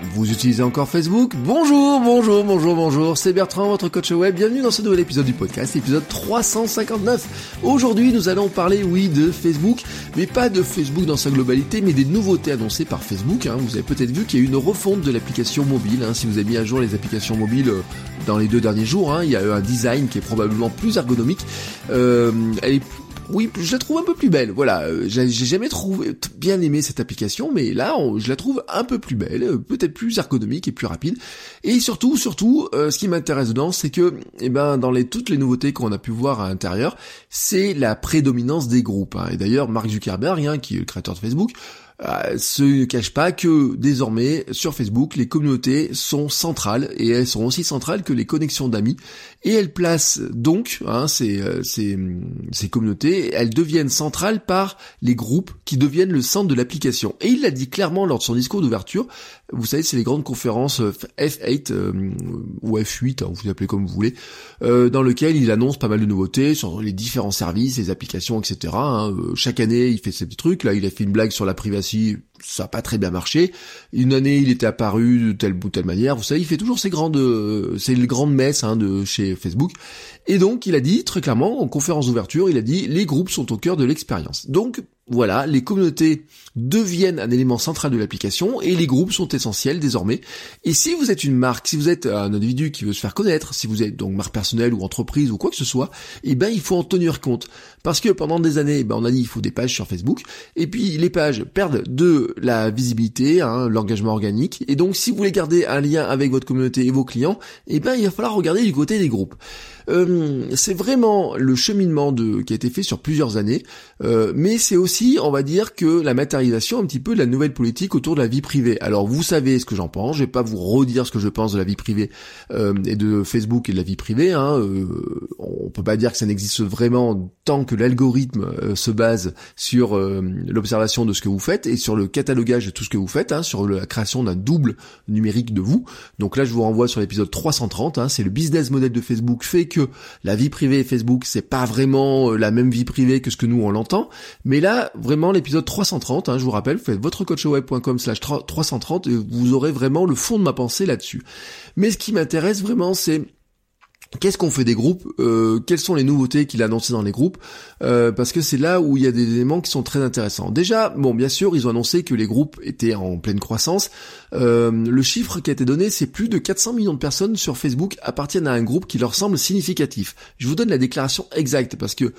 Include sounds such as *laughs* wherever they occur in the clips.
Vous utilisez encore Facebook Bonjour, bonjour, bonjour, bonjour, c'est Bertrand, votre coach web. Bienvenue dans ce nouvel épisode du podcast, épisode 359. Aujourd'hui, nous allons parler, oui, de Facebook, mais pas de Facebook dans sa globalité, mais des nouveautés annoncées par Facebook. Hein. Vous avez peut-être vu qu'il y a eu une refonte de l'application mobile. Hein. Si vous avez mis à jour les applications mobiles euh, dans les deux derniers jours, hein, il y a eu un design qui est probablement plus ergonomique. Euh, elle est oui, je la trouve un peu plus belle. Voilà, euh, j'ai jamais trouvé bien aimé cette application, mais là, je la trouve un peu plus belle, euh, peut-être plus ergonomique et plus rapide. Et surtout, surtout, euh, ce qui m'intéresse dedans, c'est que, eh ben, dans toutes les nouveautés qu'on a pu voir à l'intérieur, c'est la prédominance des groupes. Hein. Et d'ailleurs, Mark Zuckerberg, hein, qui est le créateur de Facebook, euh, se cache pas que désormais sur Facebook les communautés sont centrales et elles sont aussi centrales que les connexions d'amis. Et elles placent donc hein, ces, euh, ces, ces communautés elles deviennent centrales par les groupes qui deviennent le centre de l'application. Et il l'a dit clairement lors de son discours d'ouverture. Vous savez c'est les grandes conférences euh, F8 euh, ou F8 hein, vous appelez comme vous voulez dans lequel il annonce pas mal de nouveautés sur les différents services les applications etc hein. chaque année il fait ces petits trucs. Là il a fait une blague sur la privation ça n'a pas très bien marché. Une année, il était apparu de telle ou telle manière. Vous savez, il fait toujours ces grandes, ces grandes messes hein, de chez Facebook. Et donc, il a dit très clairement en conférence d'ouverture, il a dit les groupes sont au cœur de l'expérience. Donc, voilà, les communautés deviennent un élément central de l'application et les groupes sont essentiels désormais. Et si vous êtes une marque, si vous êtes un individu qui veut se faire connaître, si vous êtes donc marque personnelle ou entreprise ou quoi que ce soit, eh ben il faut en tenir compte. Parce que pendant des années, ben, on a dit il faut des pages sur Facebook, et puis les pages perdent de la visibilité, hein, l'engagement organique, et donc si vous voulez garder un lien avec votre communauté et vos clients, eh ben il va falloir regarder du côté des groupes. Euh, c'est vraiment le cheminement de qui a été fait sur plusieurs années, euh, mais c'est aussi, on va dire, que la matérialisation un petit peu de la nouvelle politique autour de la vie privée. Alors vous savez ce que j'en pense, je vais pas vous redire ce que je pense de la vie privée euh, et de Facebook et de la vie privée. Hein. on peut pas dire que ça n'existe vraiment tant que l'algorithme se base sur l'observation de ce que vous faites et sur le catalogage de tout ce que vous faites, hein, sur la création d'un double numérique de vous. Donc là, je vous renvoie sur l'épisode 330. Hein, c'est le business model de Facebook fait que la vie privée Facebook, c'est pas vraiment euh, la même vie privée que ce que nous on l'entend. Mais là, vraiment, l'épisode 330, hein, je vous rappelle, vous faites votrecoachweb.com slash 330 et vous aurez vraiment le fond de ma pensée là-dessus. Mais ce qui m'intéresse vraiment, c'est Qu'est-ce qu'on fait des groupes euh, Quelles sont les nouveautés qu'il a annoncées dans les groupes euh, Parce que c'est là où il y a des éléments qui sont très intéressants. Déjà, bon, bien sûr, ils ont annoncé que les groupes étaient en pleine croissance. Euh, le chiffre qui a été donné, c'est plus de 400 millions de personnes sur Facebook appartiennent à un groupe qui leur semble significatif. Je vous donne la déclaration exacte parce que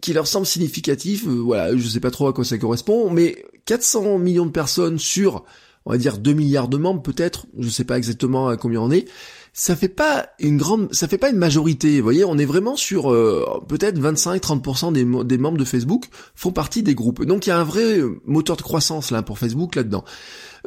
qui leur semble significatif. voilà, je sais pas trop à quoi ça correspond, mais 400 millions de personnes sur, on va dire 2 milliards de membres peut-être. Je sais pas exactement à combien on est ça fait pas une grande, ça fait pas une majorité. Vous voyez, on est vraiment sur euh, peut-être 25-30% des, des membres de Facebook font partie des groupes. Donc il y a un vrai moteur de croissance là pour Facebook là-dedans.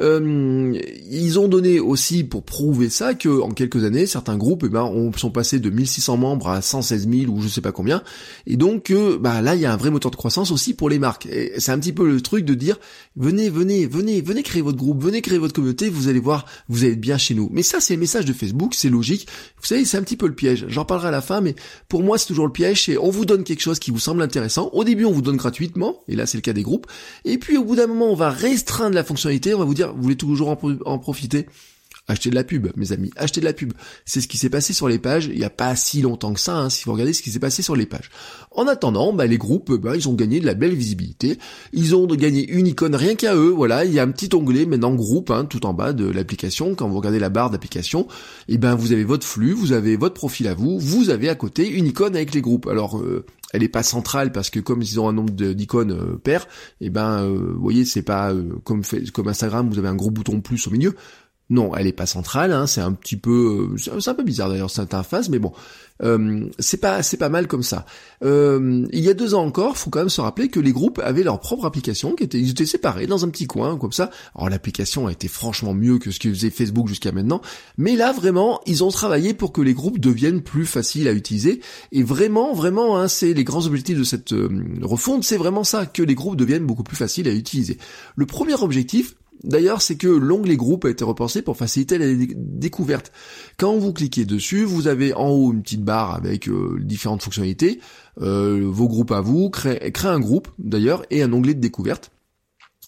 Euh, ils ont donné aussi pour prouver ça que en quelques années, certains groupes eh ben, ont, sont passés de 1600 membres à 116 000 ou je sais pas combien. Et donc euh, bah, là, il y a un vrai moteur de croissance aussi pour les marques. Et c'est un petit peu le truc de dire venez, venez, venez, venez créer votre groupe, venez créer votre communauté, vous allez voir, vous allez être bien chez nous. Mais ça, c'est le message de Facebook, c'est logique. Vous savez, c'est un petit peu le piège. J'en parlerai à la fin, mais pour moi, c'est toujours le piège. C'est on vous donne quelque chose qui vous semble intéressant. Au début, on vous donne gratuitement, et là, c'est le cas des groupes. Et puis, au bout d'un moment, on va restreindre la fonctionnalité. On va vous dire vous voulez toujours en, profiter Achetez de la pub, mes amis, achetez de la pub. C'est ce qui s'est passé sur les pages, il n'y a pas si longtemps que ça, hein, si vous regardez ce qui s'est passé sur les pages. En attendant, bah, les groupes, bah, ils ont gagné de la belle visibilité, ils ont gagné une icône rien qu'à eux, voilà, il y a un petit onglet maintenant groupe, hein, tout en bas de l'application, quand vous regardez la barre d'application, et eh ben vous avez votre flux, vous avez votre profil à vous, vous avez à côté une icône avec les groupes. Alors, euh, elle est pas centrale parce que comme ils ont un nombre d'icônes euh, paires, et eh ben euh, vous voyez c'est pas euh, comme fait, comme Instagram vous avez un gros bouton plus au milieu. Non, elle est pas centrale, hein, c'est un petit peu, c'est un peu bizarre d'ailleurs cette interface, mais bon, euh, c'est pas c'est pas mal comme ça. Euh, il y a deux ans encore, faut quand même se rappeler que les groupes avaient leur propre application, qui était ils étaient séparés dans un petit coin comme ça. Alors l'application a été franchement mieux que ce que faisait Facebook jusqu'à maintenant, mais là vraiment ils ont travaillé pour que les groupes deviennent plus faciles à utiliser. Et vraiment vraiment, hein, c'est les grands objectifs de cette euh, refonte, c'est vraiment ça que les groupes deviennent beaucoup plus faciles à utiliser. Le premier objectif, D'ailleurs, c'est que l'onglet groupe a été repensé pour faciliter la découverte. Quand vous cliquez dessus, vous avez en haut une petite barre avec euh, différentes fonctionnalités, euh, vos groupes à vous, créer un groupe d'ailleurs, et un onglet de découverte.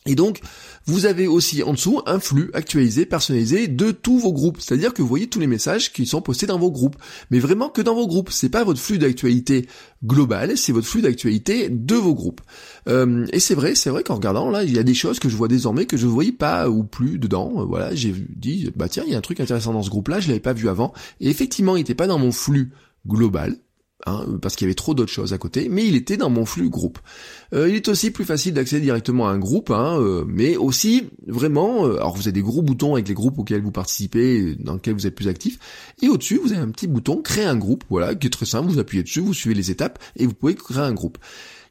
Et donc, vous avez aussi en dessous un flux actualisé, personnalisé de tous vos groupes. C'est-à-dire que vous voyez tous les messages qui sont postés dans vos groupes. Mais vraiment que dans vos groupes. C'est pas votre flux d'actualité global, c'est votre flux d'actualité de vos groupes. Euh, et c'est vrai, c'est vrai qu'en regardant là, il y a des choses que je vois désormais que je ne voyais pas ou plus dedans. Euh, voilà, j'ai dit, bah tiens, il y a un truc intéressant dans ce groupe-là, je l'avais pas vu avant. Et effectivement, il n'était pas dans mon flux global, Hein, parce qu'il y avait trop d'autres choses à côté, mais il était dans mon flux groupe. Euh, il est aussi plus facile d'accéder directement à un groupe, hein, euh, mais aussi vraiment, euh, alors vous avez des gros boutons avec les groupes auxquels vous participez, dans lesquels vous êtes plus actif, et au-dessus vous avez un petit bouton créer un groupe, voilà, qui est très simple, vous appuyez dessus, vous suivez les étapes, et vous pouvez créer un groupe.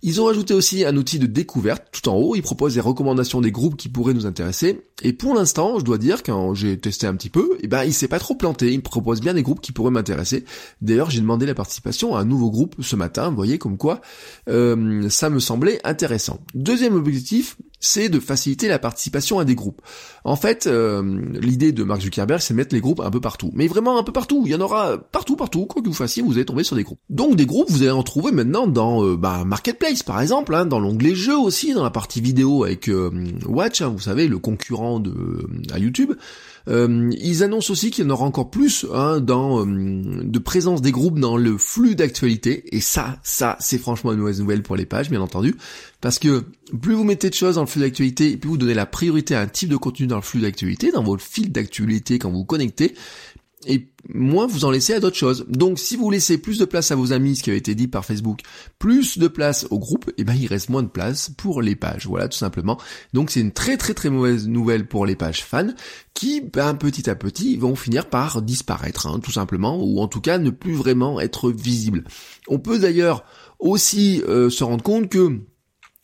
Ils ont rajouté aussi un outil de découverte tout en haut. Ils proposent des recommandations des groupes qui pourraient nous intéresser. Et pour l'instant, je dois dire, quand j'ai testé un petit peu, eh ben, il s'est pas trop planté. Il me propose bien des groupes qui pourraient m'intéresser. D'ailleurs, j'ai demandé la participation à un nouveau groupe ce matin. Vous voyez comme quoi, euh, ça me semblait intéressant. Deuxième objectif, c'est de faciliter la participation à des groupes. En fait, euh, l'idée de Mark Zuckerberg, c'est mettre les groupes un peu partout. Mais vraiment un peu partout. Il y en aura partout, partout. Quoi que vous fassiez, vous allez tomber sur des groupes. Donc des groupes, vous allez en trouver maintenant dans euh, bah, Marketplace, par exemple, hein, dans l'onglet jeux aussi, dans la partie vidéo avec euh, Watch, hein, vous savez, le concurrent de à YouTube. Euh, ils annoncent aussi qu'il y en aura encore plus hein, dans euh, de présence des groupes dans le flux d'actualité. Et ça, ça, c'est franchement une mauvaise nouvelle pour les pages, bien entendu, parce que plus vous mettez de choses dans le flux d'actualité, plus vous donnez la priorité à un type de contenu dans le flux d'actualité, dans votre fil d'actualité quand vous vous connectez, et moins vous en laissez à d'autres choses. Donc si vous laissez plus de place à vos amis, ce qui avait été dit par Facebook, plus de place au groupe, et eh ben il reste moins de place pour les pages. Voilà tout simplement. Donc c'est une très très très mauvaise nouvelle pour les pages fans qui ben, petit à petit vont finir par disparaître, hein, tout simplement, ou en tout cas ne plus vraiment être visibles. On peut d'ailleurs aussi euh, se rendre compte que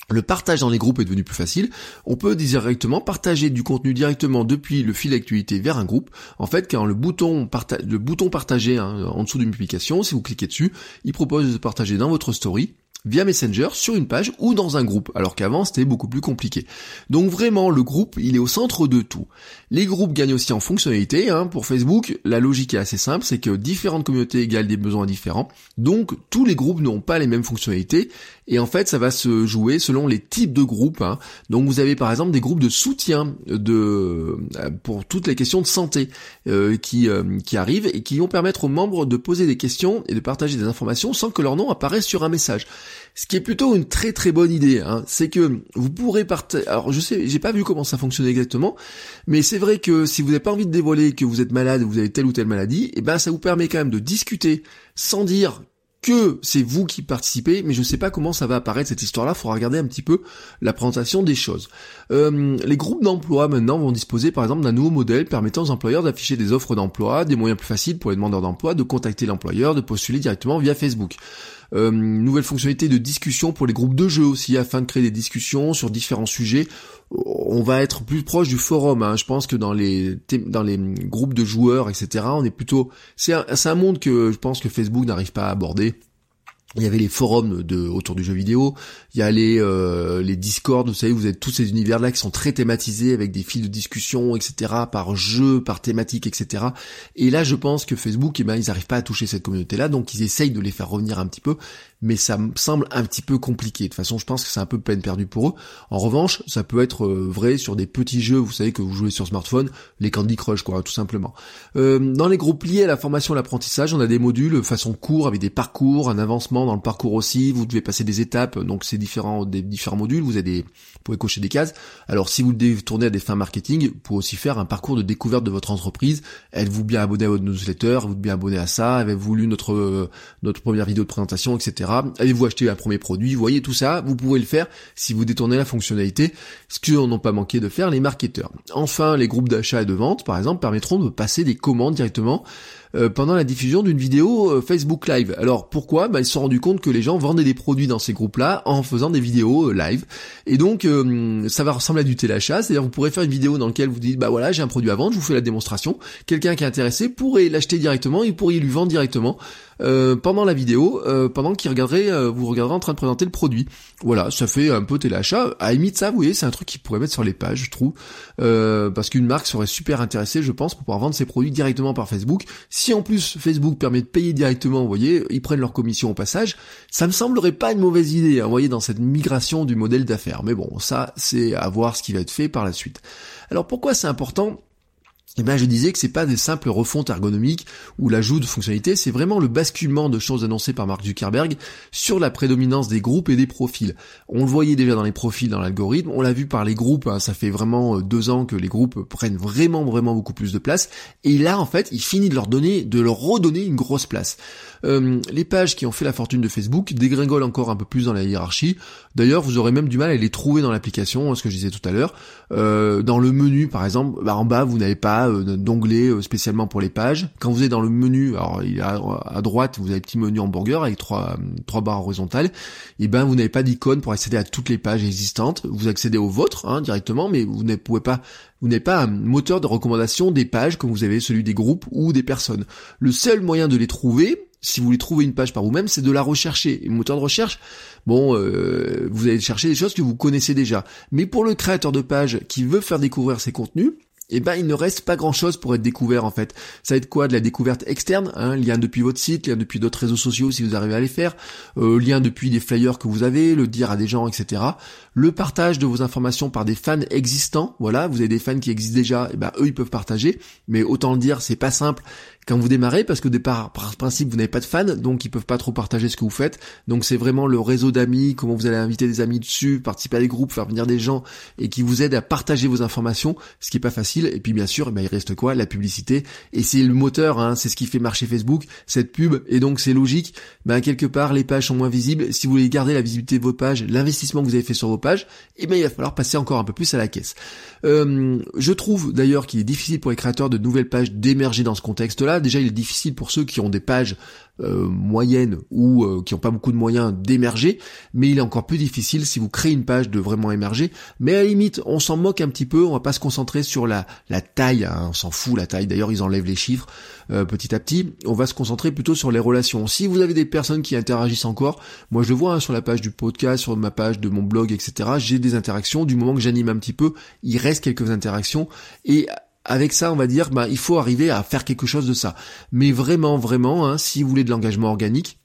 le partage dans les groupes est devenu plus facile. On peut directement partager du contenu directement depuis le fil d'actualité vers un groupe. En fait, quand le bouton, le bouton partager hein, en dessous d'une publication, si vous cliquez dessus, il propose de partager dans votre story via Messenger sur une page ou dans un groupe, alors qu'avant c'était beaucoup plus compliqué. Donc vraiment le groupe il est au centre de tout. Les groupes gagnent aussi en fonctionnalité. Hein. Pour Facebook, la logique est assez simple, c'est que différentes communautés égalent des besoins différents. Donc tous les groupes n'ont pas les mêmes fonctionnalités. Et en fait, ça va se jouer selon les types de groupes. Hein. Donc vous avez par exemple des groupes de soutien de euh, pour toutes les questions de santé euh, qui euh, qui arrivent et qui vont permettre aux membres de poser des questions et de partager des informations sans que leur nom apparaisse sur un message. Ce qui est plutôt une très très bonne idée, hein. c'est que vous pourrez partager. Alors je sais, j'ai pas vu comment ça fonctionne exactement, mais c'est vrai que si vous n'avez pas envie de dévoiler que vous êtes malade, ou vous avez telle ou telle maladie, et eh ben ça vous permet quand même de discuter sans dire que c'est vous qui participez, mais je sais pas comment ça va apparaître cette histoire-là, faudra regarder un petit peu la présentation des choses. Euh, les groupes d'emploi maintenant vont disposer par exemple d'un nouveau modèle permettant aux employeurs d'afficher des offres d'emploi, des moyens plus faciles pour les demandeurs d'emploi de contacter l'employeur, de postuler directement via Facebook. Euh, nouvelle fonctionnalité de discussion pour les groupes de jeux aussi, afin de créer des discussions sur différents sujets. On va être plus proche du forum. Hein. Je pense que dans les dans les groupes de joueurs, etc. On est plutôt. C'est un, un monde que je pense que Facebook n'arrive pas à aborder il y avait les forums de autour du jeu vidéo, il y a les euh, les Discord, vous savez, vous avez tous ces univers là qui sont très thématisés avec des fils de discussion, etc. par jeu, par thématique, etc. Et là, je pense que Facebook, eh ben, ils n'arrivent pas à toucher cette communauté là, donc ils essayent de les faire revenir un petit peu mais ça me semble un petit peu compliqué. De toute façon, je pense que c'est un peu peine perdue pour eux. En revanche, ça peut être euh, vrai sur des petits jeux, vous savez, que vous jouez sur smartphone, les Candy Crush, quoi, tout simplement. Euh, dans les groupes liés à la formation et l'apprentissage, on a des modules façon cours avec des parcours, un avancement dans le parcours aussi, vous devez passer des étapes, donc c'est différents des différents modules, vous avez des, vous pouvez cocher des cases. Alors si vous le tournez à des fins marketing, vous pouvez aussi faire un parcours de découverte de votre entreprise. Êtes-vous bien abonné à votre newsletter? Êtes-vous bien abonné à ça? Avez-vous lu notre notre première vidéo de présentation, etc. Avez-vous acheté un premier produit? Vous voyez tout ça, vous pouvez le faire si vous détournez la fonctionnalité, ce que n'ont pas manqué de faire les marketeurs. Enfin, les groupes d'achat et de vente, par exemple, permettront de passer des commandes directement euh, pendant la diffusion d'une vidéo euh, Facebook Live. Alors pourquoi? Bah, Ils se sont rendus compte que les gens vendaient des produits dans ces groupes-là en faisant des vidéos euh, live. Et donc ça va ressembler à du téléchat, c'est-à-dire vous pourrez faire une vidéo dans laquelle vous dites bah voilà j'ai un produit à vendre, je vous fais la démonstration. Quelqu'un qui est intéressé pourrait l'acheter directement, il pourrait lui vendre directement. Euh, pendant la vidéo, euh, pendant qu'il regarderait, euh, vous regarderez en train de présenter le produit. Voilà, ça fait un peu téléachat. À limite ça, vous voyez, c'est un truc qui pourrait mettre sur les pages, je trouve, parce qu'une marque serait super intéressée, je pense, pour pouvoir vendre ses produits directement par Facebook. Si en plus Facebook permet de payer directement, vous voyez, ils prennent leur commission au passage, ça me semblerait pas une mauvaise idée, hein, vous voyez, dans cette migration du modèle d'affaires. Mais bon, ça, c'est à voir ce qui va être fait par la suite. Alors pourquoi c'est important eh ben, je disais que c'est pas des simples refontes ergonomiques ou l'ajout de fonctionnalités, c'est vraiment le basculement de choses annoncées par Mark Zuckerberg sur la prédominance des groupes et des profils. On le voyait déjà dans les profils, dans l'algorithme, on l'a vu par les groupes, hein, ça fait vraiment euh, deux ans que les groupes prennent vraiment vraiment beaucoup plus de place, et là en fait il finit de leur donner, de leur redonner une grosse place. Euh, les pages qui ont fait la fortune de Facebook dégringolent encore un peu plus dans la hiérarchie. D'ailleurs, vous aurez même du mal à les trouver dans l'application, ce que je disais tout à l'heure. Euh, dans le menu, par exemple, bah, en bas, vous n'avez pas euh, d'onglet spécialement pour les pages. Quand vous êtes dans le menu, alors à, droite, vous avez un petit menu hamburger avec trois, trois barres horizontales. Et ben, vous n'avez pas d'icône pour accéder à toutes les pages existantes. Vous accédez aux vôtres hein, directement, mais vous ne pouvez pas vous n'avez pas un moteur de recommandation des pages comme vous avez celui des groupes ou des personnes. Le seul moyen de les trouver, si vous voulez trouver une page par vous-même, c'est de la rechercher. Et moteur de recherche, bon, euh, vous allez chercher des choses que vous connaissez déjà. Mais pour le créateur de page qui veut faire découvrir ses contenus, eh ben il ne reste pas grand chose pour être découvert en fait. Ça va être quoi? De la découverte externe, hein, lien depuis votre site, lien depuis d'autres réseaux sociaux si vous arrivez à les faire, euh, lien depuis des flyers que vous avez, le dire à des gens, etc. Le partage de vos informations par des fans existants, voilà, vous avez des fans qui existent déjà, eh ben eux ils peuvent partager, mais autant le dire, c'est pas simple quand vous démarrez parce que départ par principe vous n'avez pas de fans donc ils peuvent pas trop partager ce que vous faites donc c'est vraiment le réseau d'amis comment vous allez inviter des amis dessus participer à des groupes faire venir des gens et qui vous aident à partager vos informations ce qui est pas facile et puis bien sûr ben, il reste quoi? La publicité. Et c'est le moteur hein, c'est ce qui fait marcher Facebook cette pub. Et donc c'est logique. Ben quelque part les pages sont moins visibles. Si vous voulez garder la visibilité de vos pages l'investissement que vous avez fait sur vos pages eh ben il va falloir passer encore un peu plus à la caisse. Euh, je trouve d'ailleurs qu'il est difficile pour les créateurs de nouvelles pages d'émerger dans ce contexte là déjà il est difficile pour ceux qui ont des pages euh, moyennes ou euh, qui n'ont pas beaucoup de moyens d'émerger, mais il est encore plus difficile si vous créez une page de vraiment émerger. Mais à la limite, on s'en moque un petit peu, on va pas se concentrer sur la, la taille, hein, on s'en fout la taille, d'ailleurs ils enlèvent les chiffres euh, petit à petit, on va se concentrer plutôt sur les relations. Si vous avez des personnes qui interagissent encore, moi je le vois hein, sur la page du podcast, sur ma page de mon blog, etc., j'ai des interactions, du moment que j'anime un petit peu, il reste quelques interactions, et avec ça, on va dire, bah, il faut arriver à faire quelque chose de ça. Mais vraiment, vraiment, hein, si vous voulez de l'engagement organique,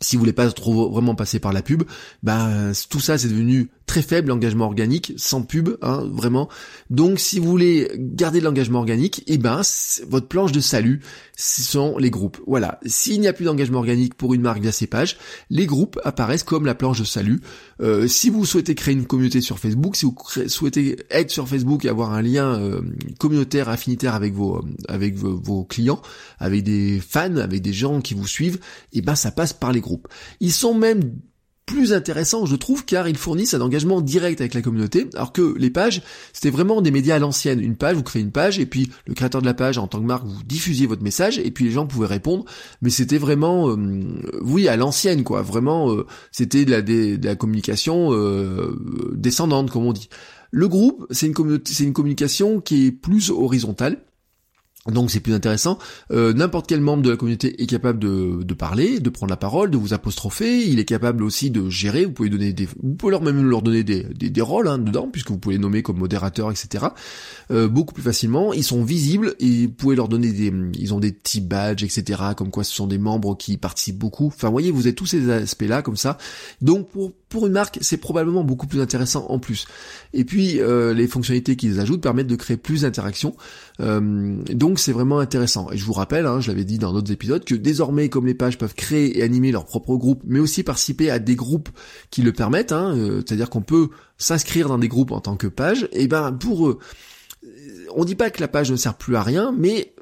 si vous voulez pas trop vraiment passer par la pub, ben tout ça c'est devenu très faible l'engagement organique, sans pub, hein, vraiment. Donc si vous voulez garder de l'engagement organique, eh ben votre planche de salut, ce sont les groupes. Voilà. S'il n'y a plus d'engagement organique pour une marque via ses pages, les groupes apparaissent comme la planche de salut. Euh, si vous souhaitez créer une communauté sur Facebook, si vous souhaitez être sur Facebook et avoir un lien euh, communautaire, affinitaire avec vos avec vos, clients, avec des fans, avec des gens qui vous suivent, eh ben ça passe par les groupes. Ils sont même plus intéressant, je trouve, car ils fournissent un engagement direct avec la communauté, alors que les pages, c'était vraiment des médias à l'ancienne. Une page, vous créez une page, et puis le créateur de la page, en tant que marque, vous diffusiez votre message, et puis les gens pouvaient répondre, mais c'était vraiment, euh, oui, à l'ancienne, quoi. Vraiment, euh, c'était de la, de la communication euh, descendante, comme on dit. Le groupe, c'est une, c'est une communication qui est plus horizontale, donc c'est plus intéressant. Euh, n'importe quel membre de la communauté est capable de, de, parler, de prendre la parole, de vous apostropher. Il est capable aussi de gérer. Vous pouvez donner des, vous pouvez leur même leur donner des, des, des rôles hein, dedans, puisque vous pouvez les nommer comme modérateur, etc. Euh, beaucoup plus facilement. Ils sont visibles et vous pouvez leur donner des, ils ont des petits badges, etc. Comme quoi ce sont des membres qui participent beaucoup. Enfin, voyez, vous avez tous ces aspects-là comme ça. Donc pour pour une marque, c'est probablement beaucoup plus intéressant en plus. Et puis euh, les fonctionnalités qu'ils ajoutent permettent de créer plus d'interactions. Euh, donc donc c'est vraiment intéressant. Et je vous rappelle, hein, je l'avais dit dans d'autres épisodes, que désormais, comme les pages peuvent créer et animer leur propre groupe, mais aussi participer à des groupes qui le permettent, hein, euh, c'est-à-dire qu'on peut s'inscrire dans des groupes en tant que page, et ben pour eux, on dit pas que la page ne sert plus à rien, mais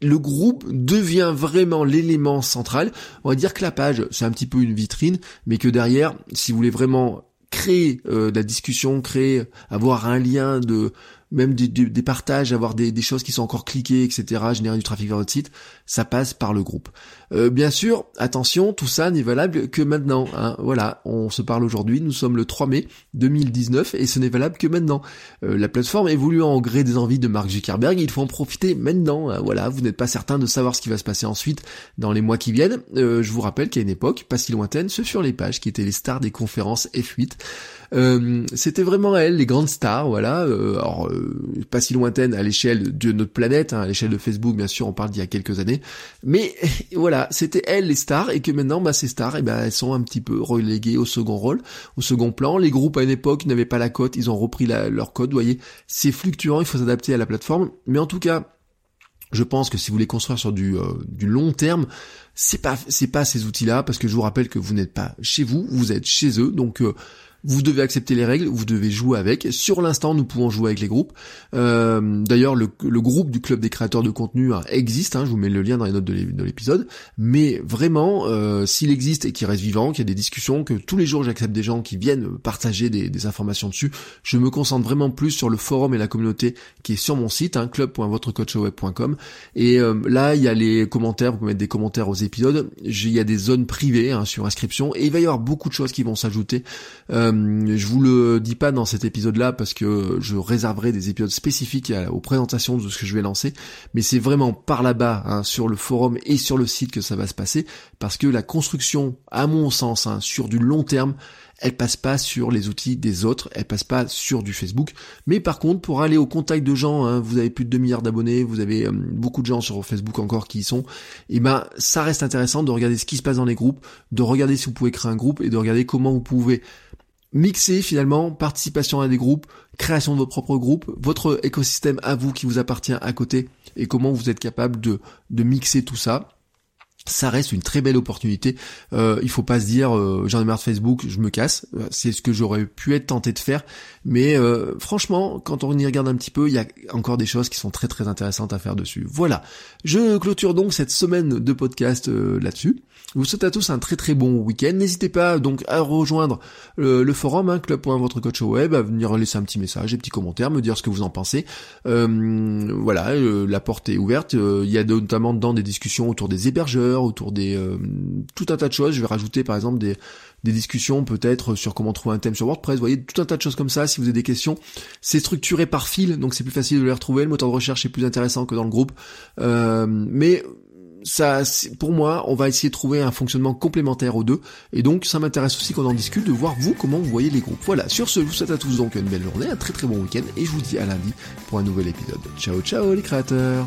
le groupe devient vraiment l'élément central. On va dire que la page, c'est un petit peu une vitrine, mais que derrière, si vous voulez vraiment créer euh, de la discussion, créer, avoir un lien de même des, partages, avoir des, choses qui sont encore cliquées, etc., générer du trafic vers votre site, ça passe par le groupe. Euh, bien sûr, attention, tout ça n'est valable que maintenant. Hein. Voilà, on se parle aujourd'hui, nous sommes le 3 mai 2019 et ce n'est valable que maintenant. Euh, la plateforme évolue en gré des envies de Mark Zuckerberg, il faut en profiter maintenant. Hein. Voilà, vous n'êtes pas certain de savoir ce qui va se passer ensuite dans les mois qui viennent. Euh, je vous rappelle qu'à une époque, pas si lointaine, ce furent les pages qui étaient les stars des conférences F8. c'était vraiment elles, les grandes stars, voilà. alors, pas si lointaine à l'échelle de notre planète, hein, à l'échelle de Facebook, bien sûr, on parle d'il y a quelques années. Mais *laughs* voilà, c'était elles les stars, et que maintenant, bah, ces stars, eh ben, elles sont un petit peu reléguées au second rôle, au second plan. Les groupes à une époque n'avaient pas la cote, ils ont repris leur code, vous voyez. C'est fluctuant, il faut s'adapter à la plateforme. Mais en tout cas, je pense que si vous voulez construire sur du, euh, du long terme, c'est pas c'est pas ces outils-là parce que je vous rappelle que vous n'êtes pas chez vous, vous êtes chez eux. Donc euh, vous devez accepter les règles, vous devez jouer avec. Sur l'instant, nous pouvons jouer avec les groupes. Euh, d'ailleurs, le, groupe du club des créateurs de contenu hein, existe. Hein, je vous mets le lien dans les notes de l'épisode. Mais vraiment, euh, s'il existe et qu'il reste vivant, qu'il y a des discussions, que tous les jours j'accepte des gens qui viennent partager des, informations dessus, je me concentre vraiment plus sur le forum et la communauté qui est sur mon site, hein, club.votrecoachweb.com. Et euh, là, il y a les commentaires. Vous pouvez mettre des commentaires aux épisodes. Il y a des zones privées hein, sur inscription et il va y avoir beaucoup de choses qui vont s'ajouter. Euh, je vous le dis pas dans cet épisode-là parce que je réserverai des épisodes spécifiques aux présentations de ce que je vais lancer, mais c'est vraiment par là-bas, hein, sur le forum et sur le site que ça va se passer, parce que la construction, à mon sens, hein, sur du long terme, elle passe pas sur les outils des autres, elle passe pas sur du Facebook. Mais par contre, pour aller au contact de gens, hein, vous avez plus de 2 milliards d'abonnés, vous avez euh, beaucoup de gens sur Facebook encore qui y sont, et eh ben ça reste intéressant de regarder ce qui se passe dans les groupes, de regarder si vous pouvez créer un groupe et de regarder comment vous pouvez mixer finalement participation à des groupes, création de votre propre groupe, votre écosystème à vous qui vous appartient à côté et comment vous êtes capable de, de mixer tout ça ça reste une très belle opportunité. Euh, il faut pas se dire euh, j'en ai marre de Facebook, je me casse. Euh, c'est ce que j'aurais pu être tenté de faire, mais euh, franchement, quand on y regarde un petit peu, il y a encore des choses qui sont très très intéressantes à faire dessus. Voilà. Je clôture donc cette semaine de podcast là-dessus. Je vous souhaite à tous un très très bon week-end. N'hésitez pas donc à rejoindre le forum hein, club.votrecoach web, à venir laisser un petit message, des petits commentaires, me dire ce que vous en pensez. voilà, la porte est ouverte. Il y a notamment dedans des discussions autour des hébergeurs autour des euh, tout un tas de choses. Je vais rajouter par exemple des, des discussions peut-être sur comment trouver un thème sur WordPress. Vous voyez, tout un tas de choses comme ça. Si vous avez des questions, c'est structuré par fil, donc c'est plus facile de les retrouver. Le moteur de recherche est plus intéressant que dans le groupe. Euh, mais ça, pour moi, on va essayer de trouver un fonctionnement complémentaire aux deux. Et donc, ça m'intéresse aussi qu'on en discute, de voir vous comment vous voyez les groupes. Voilà. Sur ce, je vous souhaite à tous donc une belle journée, un très très bon week-end, et je vous dis à lundi pour un nouvel épisode. Ciao ciao les créateurs.